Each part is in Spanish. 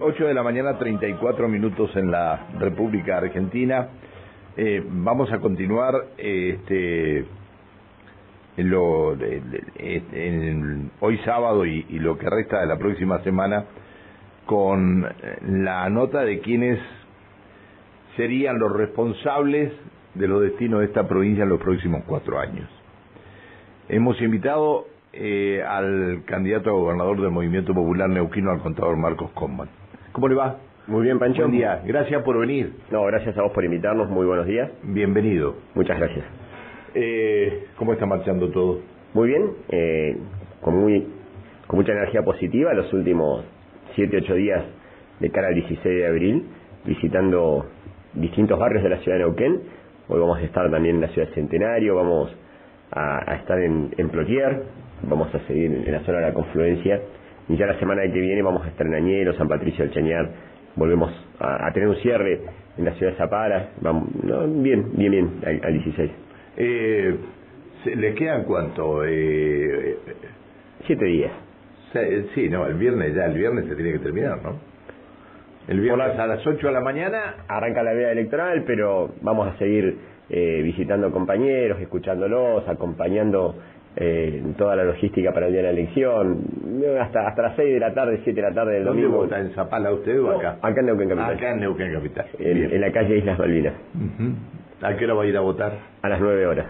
8 de la mañana, 34 minutos en la República Argentina. Eh, vamos a continuar este, en lo, en, hoy sábado y, lo que resta de la próxima semana con la nota de quienes serían los responsables de los destinos de esta provincia en los próximos cuatro años. Hemos invitado eh, al candidato a gobernador del Movimiento Popular Neuquino, al contador Marcos Comman. ¿Cómo le va? Muy bien, Pancho. Buen día. Gracias por venir. No, gracias a vos por invitarnos. Muy buenos días. Bienvenido. Muchas gracias. Eh, ¿Cómo está marchando todo? Muy bien. Eh, con, muy, con mucha energía positiva los últimos 7, 8 días de cara al 16 de abril, visitando distintos barrios de la ciudad de Neuquén. Hoy vamos a estar también en la ciudad de Centenario, vamos a, estar en, en Plotier, vamos a seguir en la zona de la confluencia y ya la semana que viene vamos a estar en Añero, San Patricio del Chañar, volvemos a, tener un cierre en la ciudad de Zapara, vamos, bien, bien, bien, al, 16. Eh, ¿Le quedan cuánto? Eh, Siete días. Sí, no, el viernes ya, el viernes se tiene que terminar, ¿no? El viernes a las 8 de la mañana arranca la veda electoral, pero vamos a seguir eh, visitando compañeros, escuchándolos, acompañando eh, toda la logística para el día de la elección, hasta hasta las 6 de la tarde, 7 de la tarde del ¿Dónde domingo. vota? ¿En Zapala usted o acá? acá en Neuquén Capital. Acá en Neuquén Capital. En, la calle Islas Malvinas. ¿A qué hora va a ir a votar? A las 9 horas.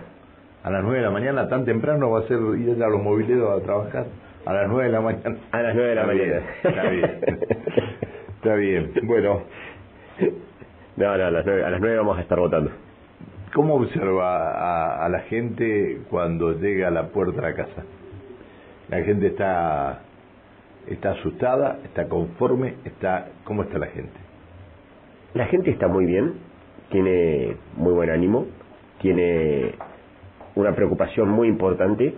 ¿A las 9 de la mañana? ¿Tan temprano va a ser ir a los mobileros a trabajar? A las 9 de la mañana. A las 9 de la mañana. está bien. está bien. Bueno. No, no, a las 9, a las 9 vamos a estar votando. ¿Cómo observa a, la gente cuando llega a la puerta de la casa? La gente está está asustada, está conforme, está ¿cómo está la gente? La gente está muy bien, tiene muy buen ánimo, tiene una preocupación muy importante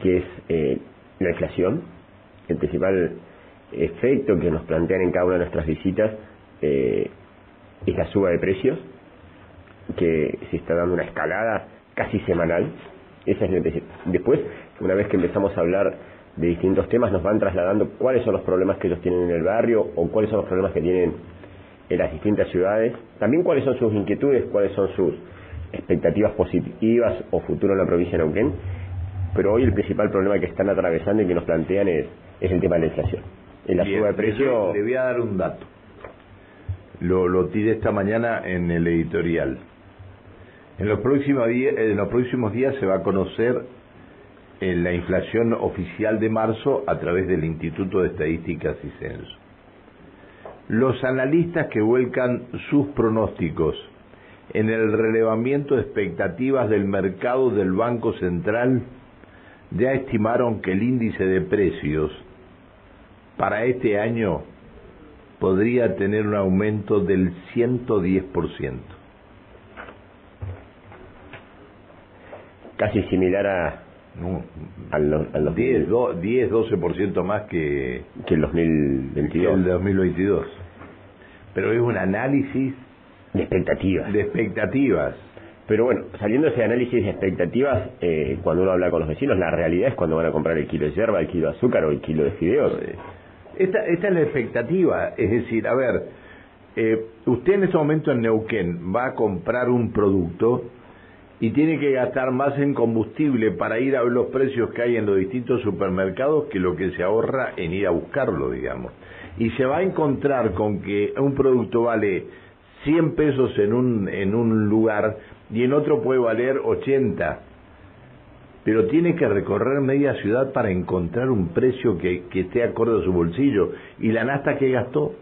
que es eh, la inflación, el principal efecto que nos plantean en cada una de nuestras visitas eh, es la suba de precios que se está dando una escalada casi semanal. Esa es Después, una vez que empezamos a hablar de distintos temas, nos van trasladando cuáles son los problemas que ellos tienen en el barrio o cuáles son los problemas que tienen en las distintas ciudades. También cuáles son sus inquietudes, cuáles son sus expectativas positivas o futuro en la provincia de Neuquén. Pero hoy el principal problema que están atravesando y que nos plantean es, es el tema de la inflación. En la suba de precio... Le voy a dar un dato. Lo, lo tiré esta mañana en el editorial. En los próximos días, en los próximos días se va a conocer eh, la inflación oficial de marzo a través del Instituto de Estadísticas y Censo. Los analistas que vuelcan sus pronósticos en el relevamiento de expectativas del mercado del Banco Central ya estimaron que el índice de precios para este año podría tener un aumento del 110%. Casi similar a no, al, 10, 10, 12% más que, que el 2022. el 2022. Pero es un análisis de expectativas. De expectativas. Pero bueno, saliendo de ese análisis de expectativas, eh, cuando uno habla con los vecinos, la realidad es cuando van a comprar el kilo de yerba, el kilo de azúcar o el kilo de fideos. Esta, esta es la expectativa. Es decir, a ver, eh, usted en este momento en Neuquén va a comprar un producto y tiene que gastar más en combustible para ir a ver los precios que hay en los distintos supermercados que lo que se ahorra en ir a buscarlo, digamos. Y se va a encontrar con que un producto vale 100 pesos en un, en un lugar y en otro puede valer 80. Pero tiene que recorrer media ciudad para encontrar un precio que, que esté acorde a su bolsillo. ¿Y la nasta que gastó?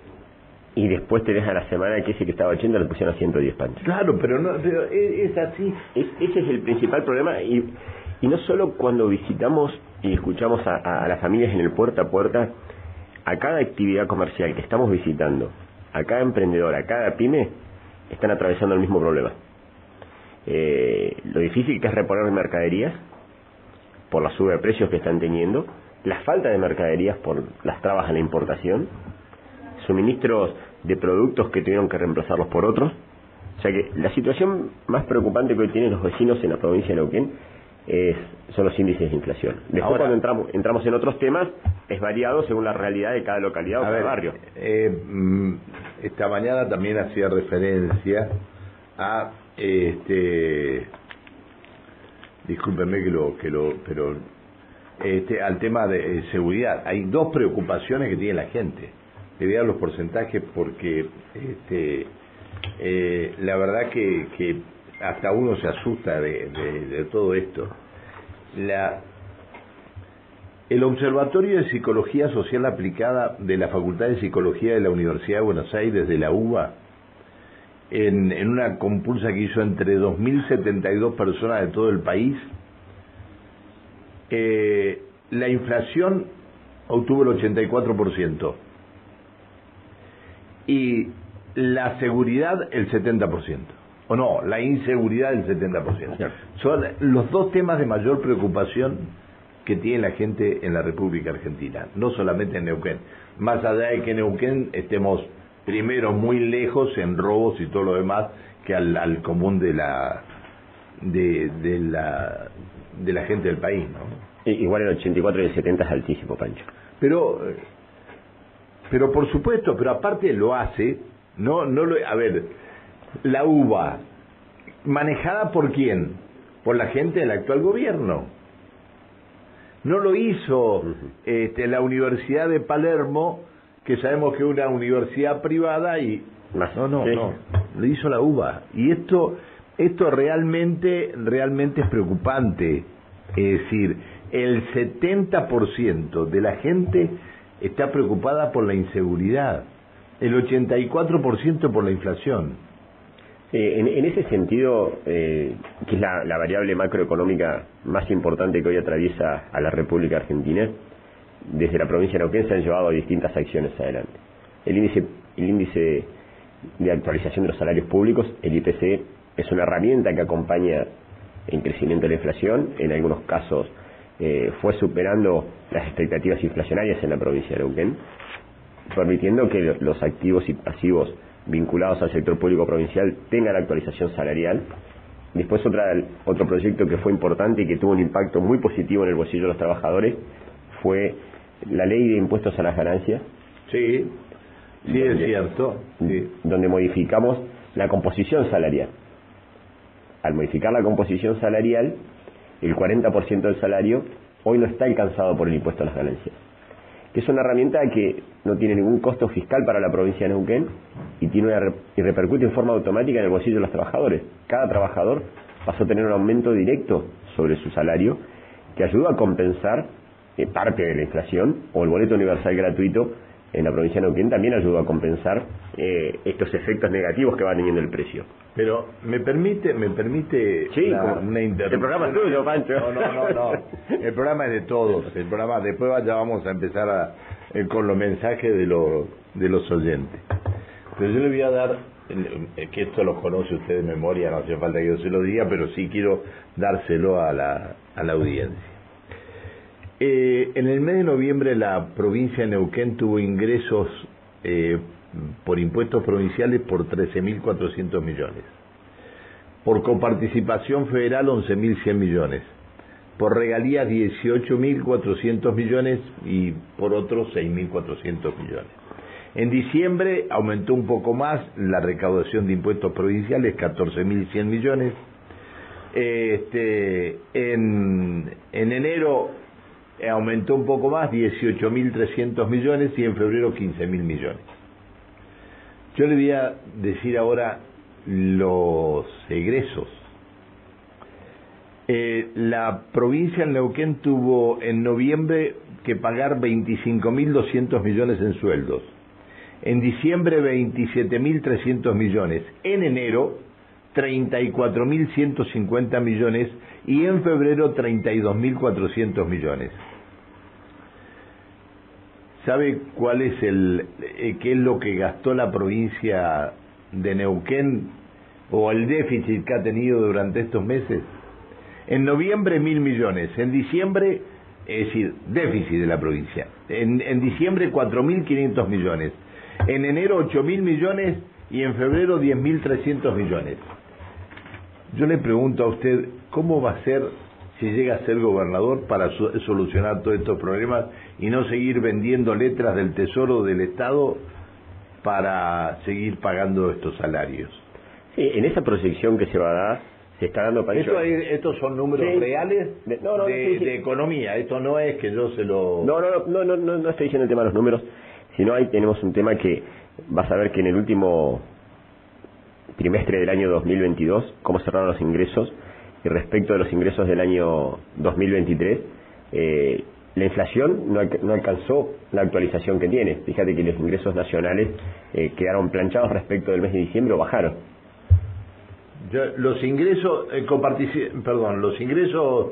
Y después tenés a la semana que ese que estaba 80 le pusieron a 110 panchos. Claro, pero no pero es, así. ese es el principal problema y, y no solo cuando visitamos y escuchamos a, a, las familias en el puerta a puerta, a cada actividad comercial que estamos visitando, a cada emprendedor, a cada pyme, están atravesando el mismo problema. Eh, lo difícil que es reponer mercaderías por la suba de precios que están teniendo, la falta de mercaderías por las trabas a la importación, suministros de productos que tuvieron que reemplazarlos por otros. O sea que la situación más preocupante que hoy tienen los vecinos en la provincia de Neuquén es, son los índices de inflación. Después cuando entramos, entramos en otros temas, es variado según la realidad de cada localidad o cada barrio. Eh, mm, esta mañana también hacía referencia a este discúlpenme que lo que lo pero este al tema de eh, seguridad hay dos preocupaciones que tiene la gente le voy a dar los porcentajes porque este eh, la verdad que, que hasta uno se asusta de, de, todo esto. La, el Observatorio de Psicología Social Aplicada de la Facultad de Psicología de la Universidad de Buenos Aires, de la UBA, en, en una compulsa que hizo entre 2.072 personas de todo el país, eh, la inflación obtuvo el 84% y la seguridad el 70% o no, la inseguridad del 70%. Son los dos temas de mayor preocupación que tiene la gente en la República Argentina, no solamente en Neuquén. Más allá de que en Neuquén estemos primero muy lejos en robos y todo lo demás que al, común de la de, de la de la gente del país, ¿no? Igual el 84 y el 70 es altísimo, Pancho. Pero pero por supuesto, pero aparte lo hace, no no lo a ver, la uva, manejada por quién? Por la gente del actual gobierno. No lo hizo este, la Universidad de Palermo, que sabemos que es una universidad privada y no, no, no, lo hizo la UBA. Y esto, esto realmente, realmente es preocupante. Es decir, el 70% de la gente está preocupada por la inseguridad, el 84% por la inflación. Eh, en, ese sentido, eh, que es la, variable macroeconómica más importante que hoy atraviesa a la República Argentina, desde la provincia de Neuquén se han llevado distintas acciones adelante. El índice, el índice de actualización de los salarios públicos, el IPC, es una herramienta que acompaña el crecimiento de la inflación, en algunos casos eh, fue superando las expectativas inflacionarias en la provincia de Neuquén, permitiendo que los activos y pasivos vinculados al sector público provincial tengan actualización salarial. Después otra, otro proyecto que fue importante y que tuvo un impacto muy positivo en el bolsillo de los trabajadores fue la ley de impuestos a las ganancias. Sí, sí es cierto. Donde modificamos la composición salarial. Al modificar la composición salarial, el 40% del salario hoy no está alcanzado por el impuesto a las ganancias que es una herramienta que no tiene ningún costo fiscal para la provincia de Neuquén y, tiene y repercute en forma automática en el bolsillo de los trabajadores. Cada trabajador pasó a tener un aumento directo sobre su salario que ayuda a compensar eh, parte de la inflación o el boleto universal gratuito en la provincia de Neuquén también ayuda a compensar eh, estos efectos negativos que va teniendo el precio. Pero me permite, me permite una interrupción. El programa es tuyo, Pancho. No, no, no, no. El programa es de todos. El programa después ya vamos a empezar a, eh, con los mensajes de los de los oyentes. Pero yo le voy a dar eh, que esto lo conoce usted de memoria, no hace falta que yo se lo diga, pero sí quiero dárselo a la a la audiencia. Eh, en el mes de noviembre la provincia de Neuquén tuvo ingresos eh, por impuestos provinciales por 13.400 millones. Por coparticipación federal 11.100 millones. Por regalías 18.400 millones y por otros 6.400 millones. En diciembre aumentó un poco más la recaudación de impuestos provinciales, 14.100 millones. Este, en, en enero aumentó un poco más, 18.300 millones y en febrero 15.000 millones. Yo le voy a decir ahora los egresos. Eh, la provincia de Neuquén tuvo en noviembre que pagar 25.200 millones en sueldos. En diciembre 27.300 millones. En enero 34.150 millones y en febrero 32.400 millones. ¿Sabe cuál es el, eh, qué es lo que gastó la provincia de Neuquén o el déficit que ha tenido durante estos meses? En noviembre mil millones, en diciembre, es decir, déficit de la provincia. En, en diciembre cuatro mil quinientos millones, en enero ocho mil millones y en febrero diez mil trescientos millones. Yo le pregunto a usted, ¿cómo va a ser si llega a ser gobernador para solucionar todos estos problemas y no seguir vendiendo letras del Tesoro del Estado para seguir pagando estos salarios. Sí, en esa proyección que se va a dar, se está dando para eso. estos son números reales de, de, economía, esto no es que yo se lo... No, no, no, no, no, no estoy diciendo el tema de los números, sino ahí tenemos un tema que vas a ver que en el último trimestre del año 2022, cómo cerraron los ingresos, y respecto de los ingresos del año 2023, eh, la inflación no, no, alcanzó la actualización que tiene. Fíjate que los ingresos nacionales eh, quedaron planchados respecto del mes de diciembre o bajaron. los ingresos, eh, perdón, los ingresos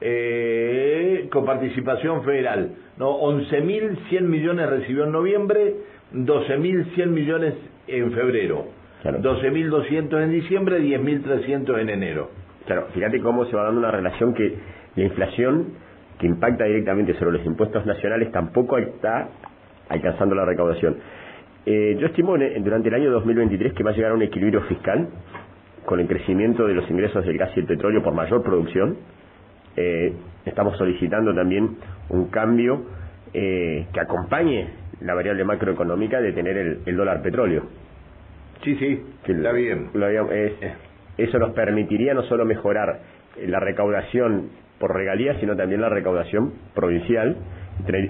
eh, con participación federal, no, 11.100 millones recibió en noviembre, 12.100 millones en febrero, 12.200 en diciembre, 10.300 en enero. Claro, fíjate cómo se va dando una relación que la inflación que impacta directamente sobre los impuestos nacionales tampoco está alcanzando la recaudación. Eh, yo estimo durante el año 2023 que va a llegar a un equilibrio fiscal con el crecimiento de los ingresos del gas y el petróleo por mayor producción. Eh, estamos solicitando también un cambio eh, que acompañe la variable macroeconómica de tener el, dólar petróleo. Sí, sí, que está bien. Eso nos permitiría no solo mejorar la recaudación por regalías, sino también la recaudación provincial,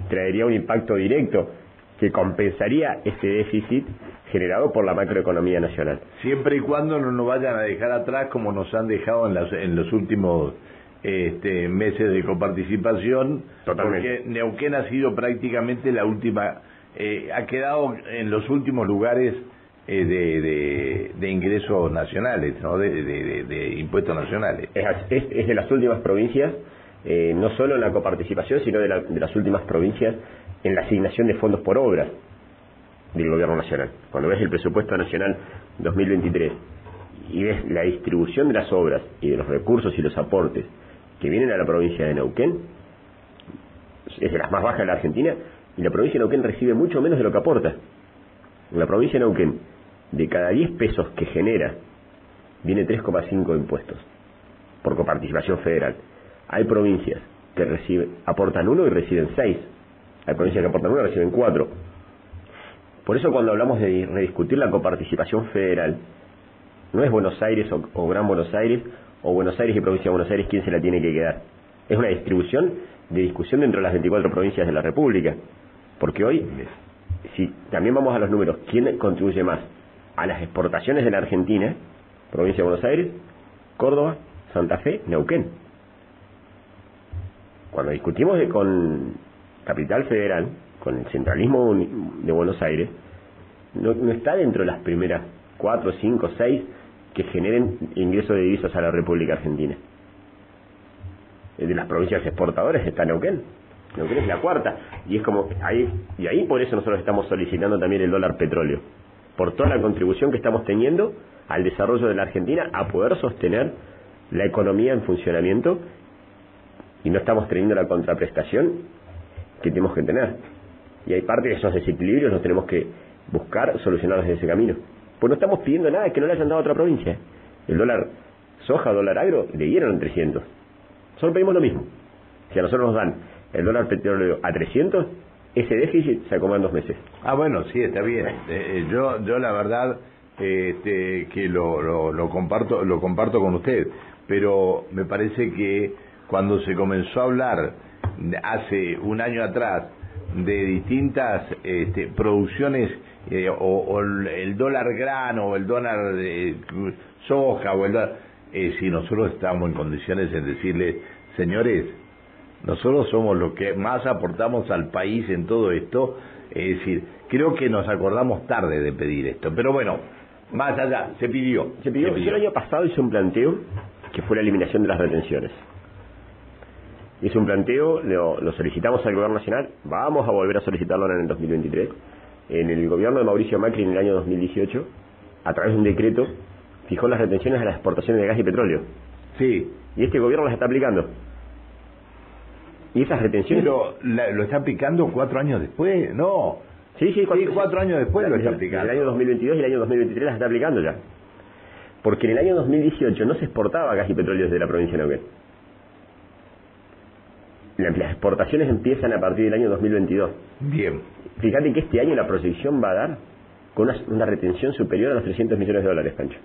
traería un impacto directo que compensaría este déficit generado por la macroeconomía nacional. Siempre y cuando no nos vayan a dejar atrás como nos han dejado en, en los últimos este, meses de coparticipación, porque Neuquén ha sido prácticamente la última, eh, ha quedado en los últimos lugares eh, de, de, ingresos nacionales, ¿no? de, de, impuestos nacionales. Es, es, de las últimas provincias, eh, no solo en la coparticipación, sino de, de las últimas provincias en la asignación de fondos por obras del gobierno nacional. Cuando ves el presupuesto nacional 2023 y ves la distribución de las obras y de los recursos y los aportes que vienen a la provincia de Neuquén, es de las más bajas de la Argentina, y la provincia de Neuquén recibe mucho menos de lo que aporta. La provincia de Neuquén de cada 10 pesos que genera, viene 3,5 impuestos por coparticipación federal. Hay provincias que aportan uno y reciben 6. Hay provincias que aportan uno y reciben 4. Por eso cuando hablamos de rediscutir la coparticipación federal, no es Buenos Aires o, Gran Buenos Aires o Buenos Aires y provincia de Buenos Aires quién se la tiene que quedar. Es una distribución de discusión dentro de las 24 provincias de la República. Porque hoy, si también vamos a los números, ¿quién contribuye más? A las exportaciones de la Argentina, provincia de Buenos Aires, Córdoba, Santa Fe, Neuquén. Cuando discutimos con Capital Federal, con el centralismo de Buenos Aires, no, está dentro de las primeras cuatro, cinco, seis que generen ingresos de divisas a la República Argentina. De las provincias exportadoras está Neuquén. Neuquén es la cuarta. Y es como, ahí, y ahí por eso nosotros estamos solicitando también el dólar petróleo por toda la contribución que estamos teniendo al desarrollo de la Argentina a poder sostener la economía en funcionamiento y no estamos teniendo la contraprestación que tenemos que tener. Y hay parte de esos desequilibrios los tenemos que buscar solucionarlos desde ese camino. Pues no estamos pidiendo nada que no le hayan dado a otra provincia. El dólar soja, dólar agro, le dieron en 300. Solo pedimos lo mismo. Si a nosotros nos dan el dólar petróleo a 300, ese déficit se acomoda en dos meses. Ah, bueno, sí, está bien. Eh, eh, yo, yo la verdad este, que lo, lo, comparto, lo comparto con usted, pero me parece que cuando se comenzó a hablar hace un año atrás de distintas este, producciones eh, o, el dólar grano o el dólar de soja o el si nosotros estamos en condiciones de decirle señores nosotros somos los que más aportamos al país en todo esto. Es decir, creo que nos acordamos tarde de pedir esto. Pero bueno, más allá, se pidió. Se pidió. el año pasado hice un planteo que fue la eliminación de las retenciones. Hice un planteo, lo, solicitamos al Gobierno Nacional, vamos a volver a solicitarlo en el 2023. En el gobierno de Mauricio Macri en el año 2018, a través de un decreto, fijó las retenciones a las exportaciones de gas y petróleo. Sí. Y este gobierno las está aplicando. Y esas retenciones... Pero lo está aplicando cuatro años después, no. Sí, sí, cuatro, años después lo está aplicando. El año 2022 y el año 2023 las está aplicando ya. Porque en el año 2018 no se exportaba gas y petróleo desde la provincia de Neuquén. las exportaciones empiezan a partir del año 2022. Bien. Fíjate que este año la proyección va a dar con una, retención superior a los 300 millones de dólares, Pancho.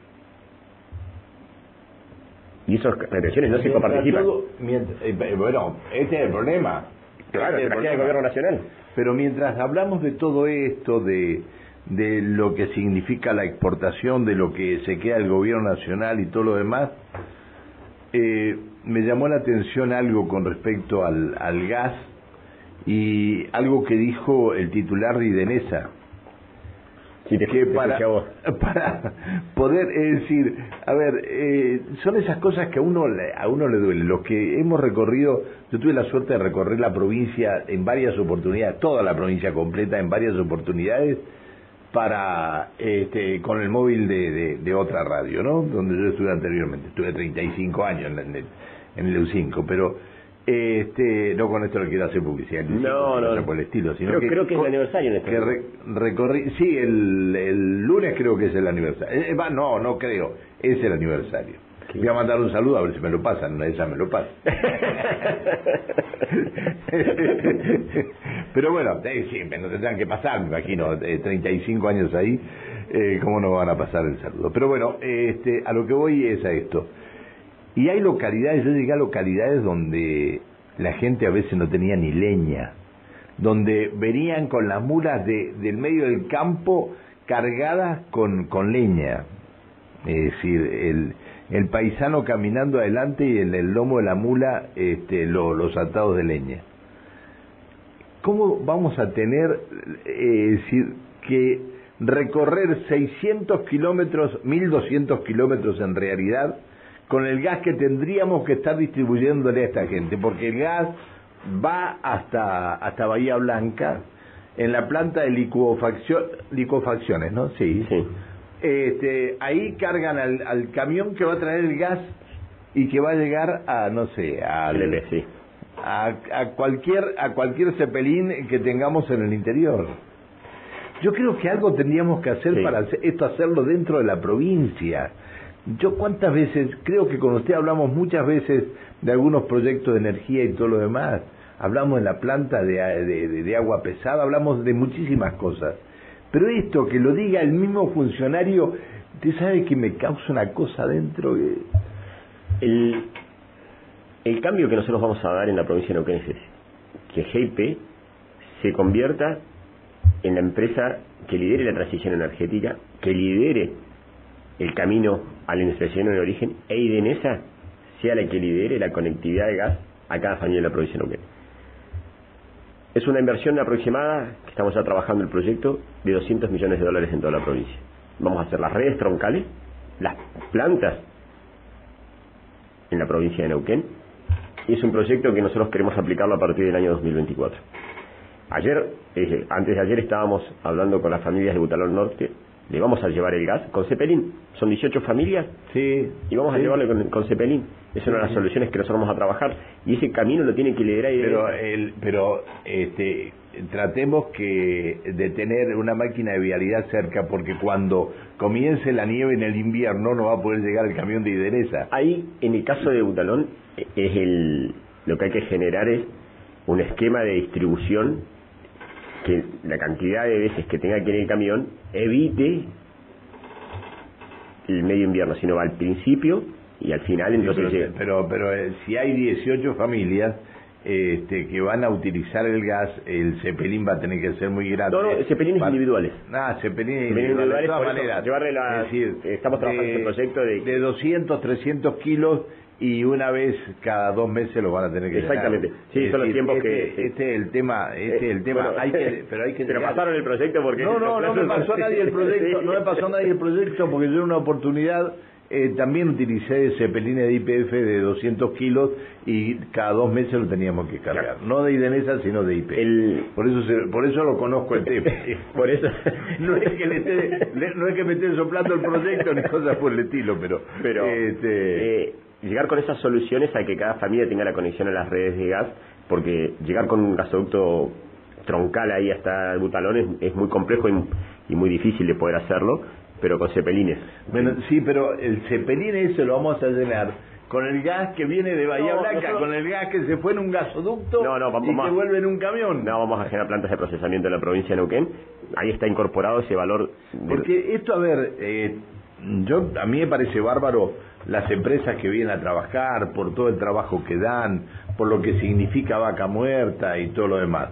Y esas retenciones no se coparticipan. Eh, bueno, este es el problema. Claro, este es el gobierno nacional. Pero mientras hablamos de todo esto, de, de lo que significa la exportación, de lo que se queda el gobierno nacional y todo lo demás, eh, me llamó la atención algo con respecto al, al gas y algo que dijo el titular de Idenesa que para, para poder, es decir, a ver, eh, son esas cosas que a uno, a uno le duele. Los que hemos recorrido, yo tuve la suerte de recorrer la provincia en varias oportunidades, toda la provincia completa en varias oportunidades, para este, con el móvil de, de, otra radio, ¿no? Donde yo estuve anteriormente, estuve 35 años en, en, en el EU5, pero este, no con esto le quiero hacer publicidad, no, no, por el estilo, sino creo, que, creo que es el aniversario en este que recorrí, sí, el, el, lunes creo que es el aniversario. Eh, no, no creo, es el aniversario. Voy a mandar un saludo a ver si me lo pasan, esa me lo pasa. Pero bueno, eh, siempre no tendrán que pasar, me imagino, eh, 35 años ahí, eh, ¿cómo no van a pasar el saludo? Pero bueno, este, a lo que voy es a esto. Y hay localidades, yo llegué a localidades donde la gente a veces no tenía ni leña, donde venían con las mulas de, del medio del campo cargadas con, con leña. Es decir, el, el paisano caminando adelante y en el lomo de la mula este, los atados de leña. ¿Cómo vamos a tener, eh, decir, que recorrer 600 kilómetros, 1200 kilómetros en realidad, con el gas que tendríamos que estar distribuyéndole a esta gente, porque el gas va hasta, hasta Bahía Blanca, en la planta de licuofacción, licuofacciones, ¿no? Sí. sí. Este, ahí cargan al, al, camión que va a traer el gas y que va a llegar a, no sé, al, sí. a, a, cualquier, a cualquier cepelín que tengamos en el interior. Yo creo que algo tendríamos que hacer para esto hacerlo dentro de la provincia yo cuántas veces, creo que con usted hablamos muchas veces de algunos proyectos de energía y todo lo demás, hablamos de la planta de, de, agua pesada, hablamos de muchísimas cosas, pero esto que lo diga el mismo funcionario, usted sabe que me causa una cosa dentro que... El, el cambio que nosotros vamos a dar en la provincia de Neuquén es que GIP se convierta en la empresa que lidere la transición energética, que lidere el camino a la industrialización de origen e IDENESA sea la que lidere la conectividad de gas a cada familia de la provincia de Neuquén. Es una inversión aproximada, que estamos ya trabajando el proyecto, de 200 millones de dólares en toda la provincia. Vamos a hacer las redes troncales, las plantas en la provincia de Neuquén, y es un proyecto que nosotros queremos aplicarlo a partir del año 2024. Ayer, eh, antes de ayer estábamos hablando con las familias de Butalón Norte le vamos a llevar el gas con Cepelín. Son 18 familias sí, y vamos a llevarle con, con Cepelín. Es una de las soluciones que nosotros vamos a trabajar y ese camino lo tiene que liderar. Pero, el, pero este, tratemos que de tener una máquina de vialidad cerca porque cuando comience la nieve en el invierno no va a poder llegar el camión de Ideresa. Ahí, en el caso de Butalón, es el, lo que hay que generar es un esquema de distribución que la cantidad de veces que tenga que ir el camión evite el medio invierno, sino va al principio y al final entonces pero, pero, eh, si hay 18 familias este, que van a utilizar el gas, el cepelín va a tener que ser muy grande. No, no, cepelines individuales. Ah, cepelines individuales. De todas maneras. Llevarle la, decir, estamos trabajando en este proyecto de... De 200, 300 kilos y una vez cada dos meses lo van a tener que exactamente. Sí son los tiempos que este, este es el tema este es el tema. hay que pero hay que pero pasaron el proyecto porque no no no me pasó a nadie el proyecto no me pasó a nadie el proyecto porque yo en una oportunidad eh, también utilicé cepelines de IPF de 200 kilos y cada dos meses lo teníamos que cargar. No de Idenesa, sino de IPF. El... Por, eso por eso lo conozco el tema. por eso. No, es que le esté, no es que me esté soplando el proyecto ni cosas por el estilo, pero... pero este... Eh, llegar con esas soluciones a que cada familia tenga la conexión a las redes de gas, porque llegar con un gasoducto troncal ahí hasta el butalón es, muy complejo y, muy difícil de poder hacerlo, pero con cepelines. Bueno, sí, pero el cepelín ese lo vamos a llenar con el gas que viene de Bahía No, Blanca, nosotros- con el gas que se fue en un gasoducto No, no, vamos y más. que vuelve en un camión. No vamos a generar plantas de procesamiento en la provincia de Neuquén. Ahí está incorporado ese valor. de- Porque esto, a ver, eh, yo a mí me parece bárbaro las empresas que vienen a trabajar, por todo el trabajo que dan, por lo que significa vaca muerta y todo lo demás.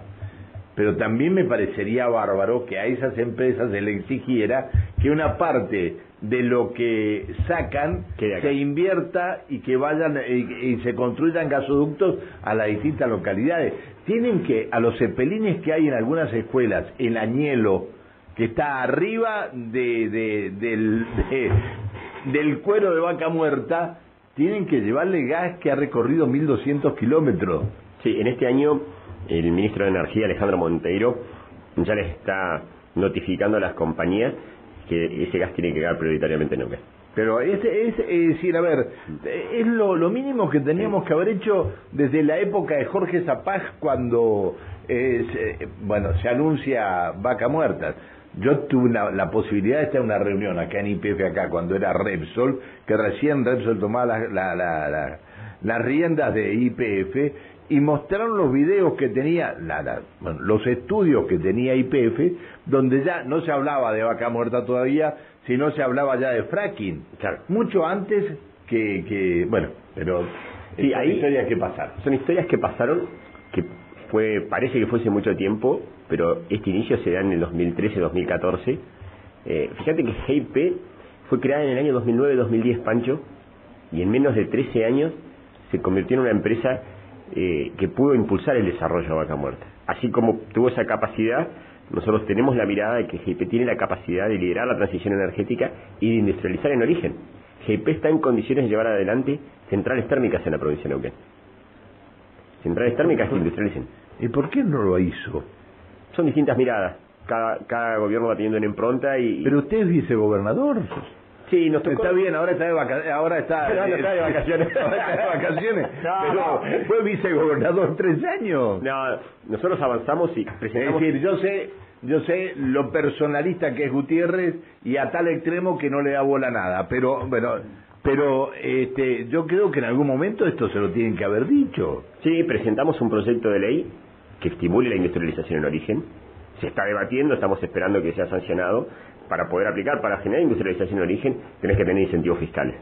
Pero también me parecería bárbaro que a esas empresas se le exigiera que una parte de lo que sacan se invierta y que vayan eh, y, se construyan gasoductos a las distintas localidades. Tienen que, a los cepelines que hay en algunas escuelas, el añelo, que está arriba de, de- del, de- del cuero de vaca muerta, tienen que llevarle gas que ha recorrido 1200 kilómetros. Sí, en este año el ministro de Energía, Alejandro Monteiro, ya les está notificando a las compañías que ese gas tiene que llegar prioritariamente en Neuquén. Pero es, es, es decir, a ver, es lo, lo mínimo que teníamos que haber hecho desde la época de Jorge Zapag cuando, eh, se- bueno, se anuncia vaca muerta. Yo tuve una- la posibilidad de estar en una reunión acá en IPF, acá, cuando era Repsol, que recién Repsol tomaba la- la- la- la- las riendas de IPF y mostraron los videos que tenía, la- la- bueno, los estudios que tenía IPF, donde ya no se hablaba de vaca muerta todavía, sino se hablaba ya de fracking. Claro. Mucho antes que, que bueno, pero Sí, son ahí- historias que pasaron. Son historias que pasaron, fue parece que fue hace mucho tiempo, pero este inicio se da en el 2013-2014. Eh, fíjate que GIP fue creada en el año 2009-2010, Pancho, y en menos de 13 años se convirtió en una empresa eh, que pudo impulsar el desarrollo de Vaca Muerta. Así como tuvo esa capacidad, nosotros tenemos la mirada de que GIP tiene la capacidad de liderar la transición energética y de industrializar en origen. GIP está en condiciones de llevar adelante centrales térmicas en la provincia de Neuquén. Centrales térmicas que industrialicen. ¿Y por qué no lo hizo? Son distintas miradas. Cada, cada gobierno va teniendo una impronta y... Pero usted es vicegobernador. sí, nos tocó... Está bien, ahora está de vacaciones. Ahora está, No, no está de vacaciones. ahora está de vacaciones. No, pero fue vicegobernador tres años. No, nosotros avanzamos y Es presentamos... decir, yo sé, yo sé lo personalista que es Gutiérrez y a tal extremo que no le da bola nada, pero bueno, pero este, yo creo que en algún momento esto se lo tienen que haber dicho. Sí, presentamos un proyecto de ley que estimule la industrialización en origen. Se está debatiendo, estamos esperando que sea sancionado. Para poder aplicar, para generar industrialización en origen, tenés que tener incentivos fiscales.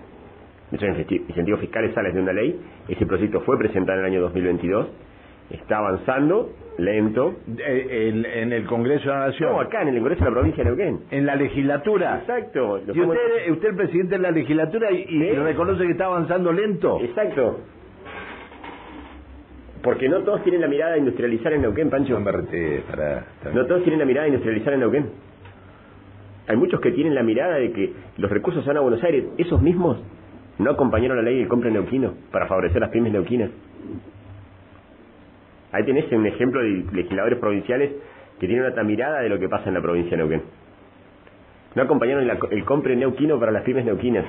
Incentivos fiscales salen de una ley. Ese proyecto fue presentado en el año 2022. Está avanzando, lento. Eh, en, el Congreso de la Nación, No, acá en el Congreso de la provincia de Neuquén. en la legislatura. Exacto. Y usted, usted es presidente de la legislatura y, y Sí. reconoce que está avanzando lento. Exacto. Porque no todos tienen la mirada de industrializar en Neuquén, Pancho. Para... No todos tienen la mirada de industrializar en Neuquén. Hay muchos que tienen la mirada de que los recursos van a Buenos Aires. Esos mismos no acompañaron la ley del compra neuquino para favorecer las pymes neuquinas. Ahí tenés un ejemplo de legisladores provinciales que tienen otra mirada de lo que pasa en la provincia de Neuquén. No acompañaron la- el compre neuquino para las pymes neuquinas.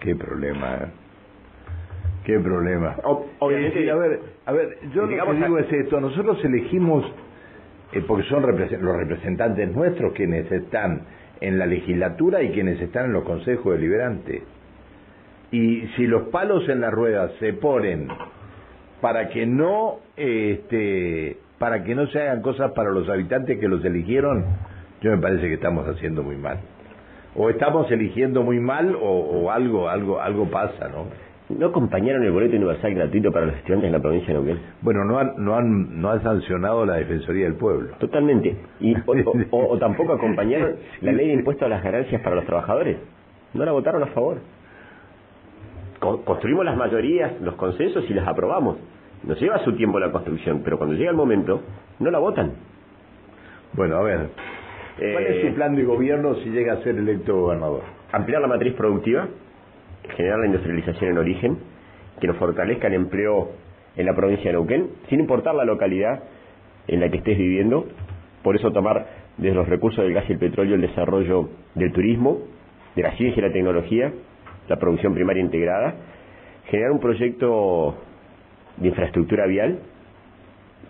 Qué problema. Qué problema. O- obviamente- decir, a ver, a ver, yo lo que a- digo es esto, nosotros elegimos, eh, porque son represen- los representantes nuestros quienes están en la legislatura y quienes están en los consejos deliberantes. Y si los palos en las ruedas se ponen para que no, este, para que no se hagan cosas para los habitantes que los eligieron, yo me parece que estamos haciendo muy mal. O estamos eligiendo muy mal o, o algo, algo, algo pasa, ¿no? ¿No acompañaron el boleto universal gratuito para los estudiantes en la provincia de Neuquén? Bueno, no han, no han, no ha sancionado la Defensoría del Pueblo. Totalmente. Y, o, o- tampoco acompañaron la ley de impuesto a las ganancias para los trabajadores. No la votaron a favor. Co- construimos las mayorías, los consensos y las aprobamos. Nos lleva su tiempo la construcción, pero cuando llega el momento, no la votan. Bueno, a ver, ¿cuál Eh, es su plan de gobierno si llega a ser electo gobernador? ampliar la matriz productiva, generar la industrialización en origen, que nos fortalezca el empleo en la provincia de Neuquén, sin importar la localidad en la que estés viviendo. Por eso tomar desde los recursos del gas y el petróleo el desarrollo del turismo, de la ciencia y la tecnología, la producción primaria integrada, generar un proyecto de infraestructura vial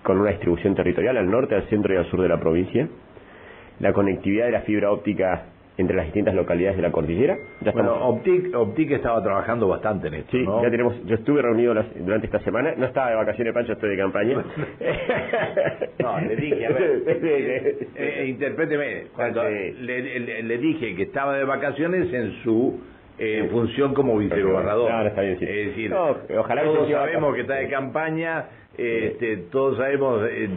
con una distribución territorial al norte, al centro y al sur de la provincia, la conectividad de la fibra óptica entre las distintas localidades de la cordillera. Ya bueno, Optic, Optic estaba trabajando bastante en esto. Sí, ya tenemos, yo estuve reunido durante esta semana, no estaba de vacaciones, Pancho, estoy de campaña. no, le dije, a ver, eh, eh, interpréteme, cuando le, le, dije que estaba de vacaciones en su eh, función como vicegobernador. No, está bien, Es decir, ojalá todos sabemos que está de campaña, este, todos sabemos, eh,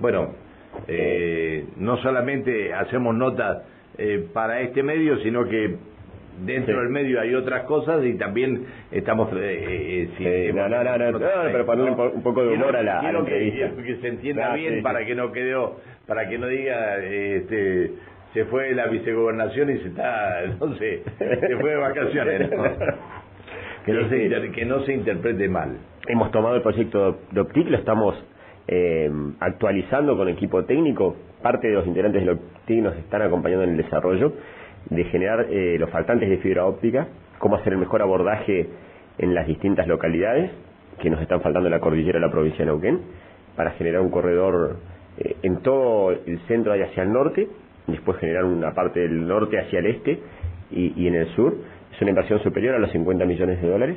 bueno, eh, no solamente hacemos notas eh, para este medio, sino que dentro del medio hay otras cosas y también estamos eh, eh no, no, no, no, pero para un, poco de humor a la, a que, que, se entienda bien para que no quedó para que no diga este se fue la vicegobernación y se está no sé se fue de vacaciones que no se que no se interprete mal. Hemos tomado el proyecto de Optic lo estamos eh, actualizando con equipo técnico. Parte de los integrantes de OPTIC nos están acompañando en el desarrollo de generar eh, los faltantes de fibra óptica, cómo hacer el mejor abordaje en las distintas localidades que nos están faltando en la cordillera de la provincia de Neuquén, para generar un corredor eh, en todo el centro y hacia el norte, después generar una parte del norte hacia el este y, y en el sur. Es una inversión superior a los 50 millones de dólares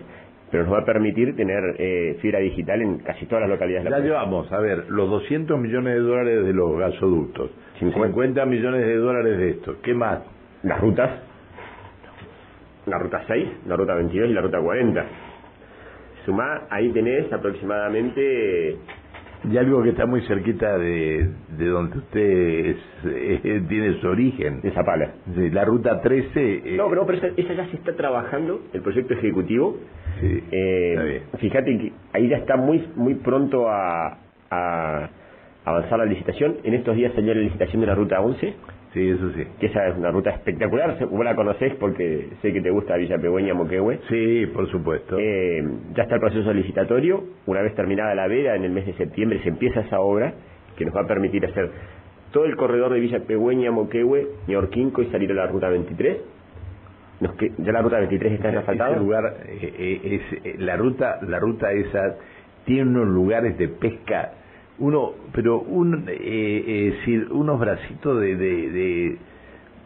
pero nos va a permitir tener eh, fibra digital en casi todas las localidades. De la ya llevamos, a ver, los 200 millones de dólares de los gasoductos, 50, millones de dólares de esto, ¿qué más? Las rutas, la ruta 6, la ruta 22 y la ruta 40. Sumá, ahí tenés aproximadamente y algo que está muy cerquita de, de donde usted eh, tiene su origen. De Zapala. la ruta 13. Eh, no, pero, pero esa, ya se está trabajando, el proyecto ejecutivo. Sí, eh, Fíjate que ahí ya está muy, muy pronto a, a avanzar la licitación. En estos días salió la licitación de la ruta 11 Sí, eso sí. Que esa es una ruta espectacular. Vos la conocés porque sé que te gusta Villa Pegüeña, Moquehue. Sí, por supuesto. Eh, ya está el proceso licitatorio. Una vez terminada la veda, en el mes de septiembre se empieza esa obra que nos va a permitir hacer todo el corredor de Villa Pegüeña, Moquehue, Ñorquinco y salir a la ruta 23. Nos que, ya la ruta 23 está en asfaltada. Ese lugar, eh, eh, es, la ruta, la ruta esa tiene unos lugares de pesca uno, pero un, eh, eh unos bracitos de, de,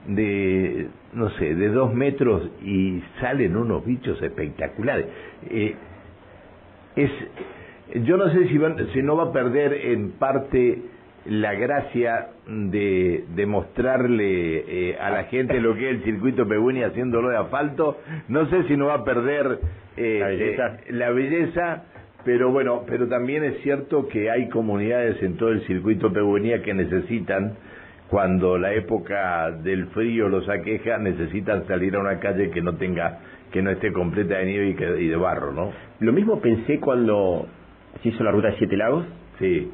de, no sé, de dos metros y salen unos bichos espectaculares. Eh, es, yo no sé si, si no va a perder en parte la gracia de, de mostrarle eh, a la gente lo que es el circuito Pegüini haciéndolo de asfalto. No sé si no va a perder eh, la belleza pero bueno, pero también es cierto que hay comunidades en todo el circuito peguenía que necesitan, cuando la época del frío los aqueja, necesitan salir a una calle que no tenga, que no esté completa de nieve y, y de barro, ¿no? Lo mismo pensé cuando se hizo la ruta de Siete Lagos. Sí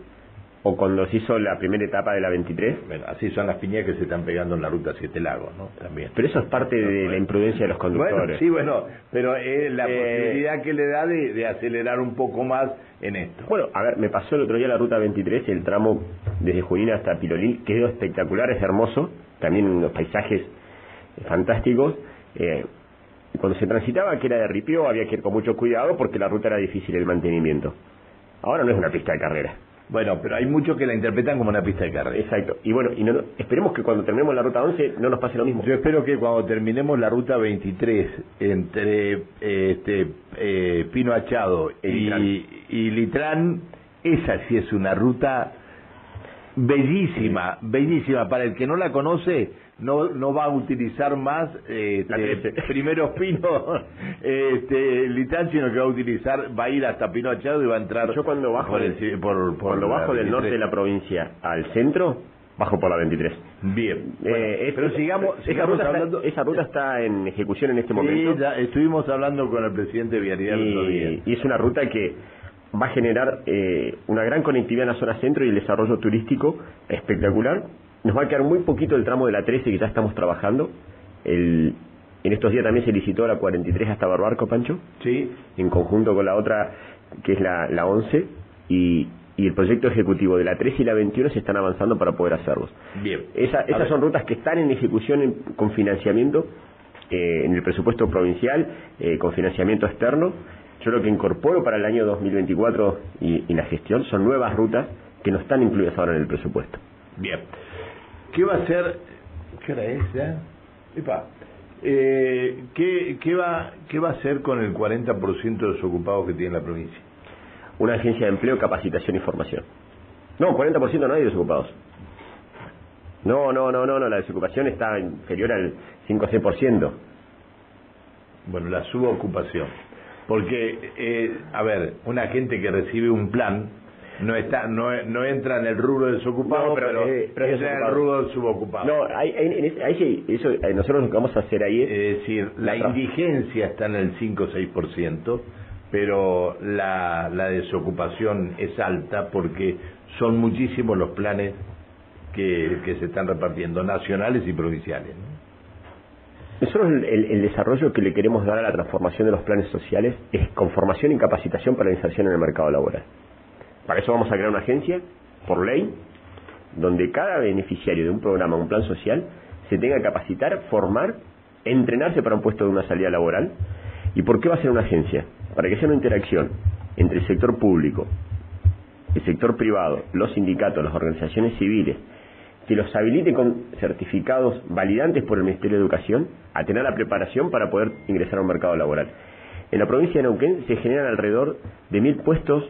o cuando se hizo la primera etapa de la 23. Bueno, así son las piñas que se están pegando en la ruta Siete Lagos, ¿no? También. Pero eso es parte de la imprudencia de los conductores. Bueno, sí, bueno, pero es la eh, posibilidad que le da de, acelerar un poco más en esto. Bueno, a ver, me pasó el otro día la ruta 23, el tramo desde Junín hasta Pirolín, quedó espectacular, es hermoso, también los paisajes fantásticos. Eh, cuando se transitaba, que era de ripio, había que ir con mucho cuidado porque la ruta era difícil el mantenimiento. Ahora no es una pista de carrera. Bueno, pero hay muchos que la interpretan como una pista de carrera. Exacto. Y bueno, y no, esperemos que cuando terminemos la ruta 11 no nos pase lo mismo. Yo espero que cuando terminemos la ruta 23 entre este eh, Pino Achado y, y Litrán, esa sí es una ruta bellísima, bellísima. Para el que no la conoce, no, no va a utilizar más este, primeros pinos este, Litán, sino que va a utilizar, va a ir hasta Pino Achado y va a entrar. Yo cuando bajo, por, cuando bajo del norte de la provincia al centro, bajo por la 23. Bien. Eh, pero sigamos, esa, ruta hablando... está, esa ruta está en ejecución en este momento. Ya estuvimos hablando con el presidente Vialidad y, y es una ruta que va a generar eh, una gran conectividad en la zona centro y el desarrollo turístico espectacular nos va a quedar muy poquito el tramo de la 13 que ya estamos trabajando. El, en estos días también se licitó la 43 hasta Barbarco, Pancho. Sí. En conjunto con la otra, que es la, la 11. Y, y el proyecto ejecutivo de la 13 y la 21 se están avanzando para poder hacerlos. Bien. Esa, esas son rutas que están en ejecución con financiamiento eh, en el presupuesto provincial, eh, con financiamiento externo. Yo lo que incorporo para el año 2024 y, y la gestión son nuevas rutas que no están incluidas ahora en el presupuesto. Bien. ¿Qué va a hacer? ¿Qué hora es ya? Epa, eh, ¿qué, qué, va, ¿Qué va a hacer con el 40% de desocupados que tiene la provincia? Una agencia de empleo, capacitación y formación. No, 40% no hay desocupados. No, no, no, no, no, la desocupación está inferior al 5 o 6%. Bueno, la subocupación. Porque, eh, a ver, una gente que recibe un plan no está no, no entra en el rubro desocupado, pero, eh, pero entra en el rubro subocupado. No, sí, eso, eh, nosotros lo que vamos a hacer ahí es... Es decir, la indigencia está en el 5 o 6%, pero la, la desocupación es alta porque son muchísimos los planes que, que se están repartiendo, nacionales y provinciales. Nosotros el, el, desarrollo que le queremos dar a la transformación de los planes sociales es con formación y capacitación para la inserción en el mercado laboral. Para eso vamos a crear una agencia, por ley, donde cada beneficiario de un programa un plan social se tenga que capacitar, formar, entrenarse para un puesto de una salida laboral. ¿Y por qué va a ser una agencia? Para que sea una interacción entre el sector público, el sector privado, los sindicatos, las organizaciones civiles, que los habilite con certificados validantes por el Ministerio de Educación a tener la preparación para poder ingresar a un mercado laboral. En la provincia de Neuquén se generan alrededor de mil puestos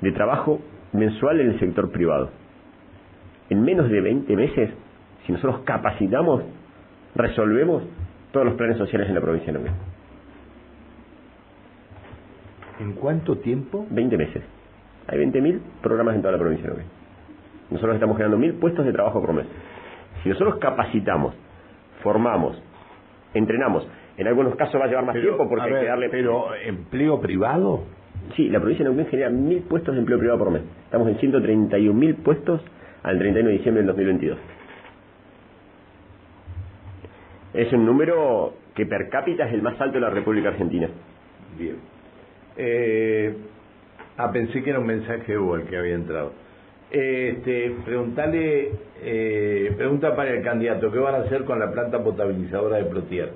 de trabajo mensual en el sector privado. En menos de 20 meses, si nosotros capacitamos, resolvemos todos los planes sociales en la provincia de Neuquén. ¿En cuánto tiempo? 20 meses. Hay 20.000 programas en toda la provincia de Neuquén. Nosotros estamos generando mil puestos de trabajo por mes. Si nosotros capacitamos, formamos, entrenamos, en algunos casos va a llevar más tiempo porque hay que darle... Pero, ¿empleo privado? Sí, la provincia de Neuquén genera mil puestos de empleo privado por mes. Estamos en 131 mil puestos al 31 de diciembre del 2022. Es un número que per cápita es el más alto de la República Argentina. Bien. Eh, ah, pensé que era un mensaje Hugo el que había entrado. Este, preguntale, eh, pregunta para el candidato, ¿qué van a hacer con la planta potabilizadora de Plotier?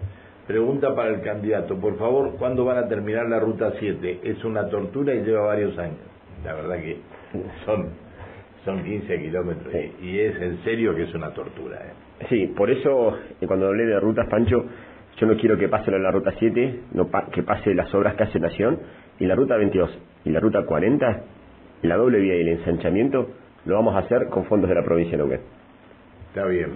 Pregunta para el candidato, por favor, ¿cuándo van a terminar la ruta 7? Es una tortura y lleva varios años. La verdad que son, son 15 kilómetros y, es en serio que es una tortura. ¿eh? Sí, por eso eh, cuando hablé de rutas, Pancho, yo no quiero que pase la ruta 7, no que pase las obras que hace Nación, y la ruta 22 y la ruta 40, la doble vía y el ensanchamiento, lo vamos a hacer con fondos de la provincia de Neuquén. Está bien.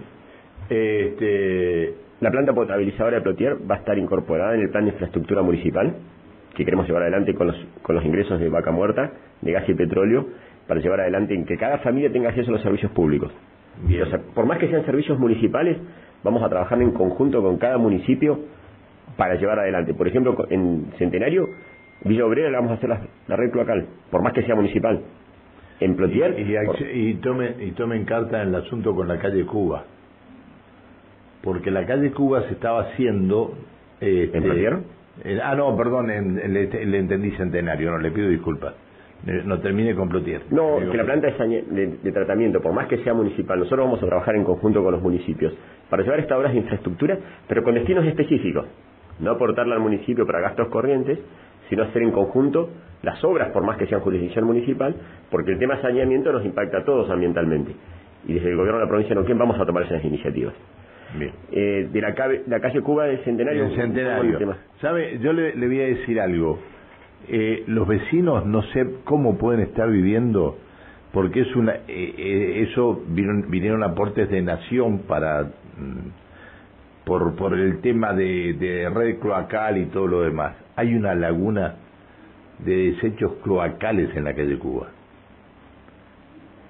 Este, la planta potabilizadora de Plotier va a estar incorporada en el plan de infraestructura municipal que queremos llevar adelante con los, con los ingresos de vaca muerta, de gas y petróleo, para llevar adelante en que cada familia tenga acceso a los servicios públicos. O sea, por más que sean servicios municipales, vamos a trabajar en conjunto con cada municipio para llevar adelante. Por ejemplo, en Centenario, Villa Obrera le vamos a hacer la, la red cloacal, por más que sea municipal en Plotier. Y, y, tomen, y tomen carta en el asunto con la calle Cuba. Porque la calle Cuba se estaba haciendo... Este, ¿En Plotier? ah, no, perdón, le, entendí centenario, no, le pido disculpas. Eh, no termine con Plotier. No, que la planta de, de, tratamiento, por más que sea municipal, nosotros vamos a trabajar en conjunto con los municipios para llevar estas obras de infraestructura, pero con destinos específicos. No aportarla al municipio para gastos corrientes, sino hacer en conjunto las obras, por más que sean jurisdicción municipal, porque el tema saneamiento nos impacta a todos ambientalmente. Y desde el gobierno de la provincia de Neuquén vamos a tomar esas iniciativas. Eh, de la, la, calle Cuba del Centenario. El Centenario. ¿Sabe? Yo le, le, voy a decir algo. Eh, los vecinos no sé cómo pueden estar viviendo, porque es una. Eh, eh eso vinieron, vinieron aportes de nación para. Mm, por, por el tema de, de red cloacal y todo lo demás. Hay una laguna de desechos cloacales en la calle Cuba.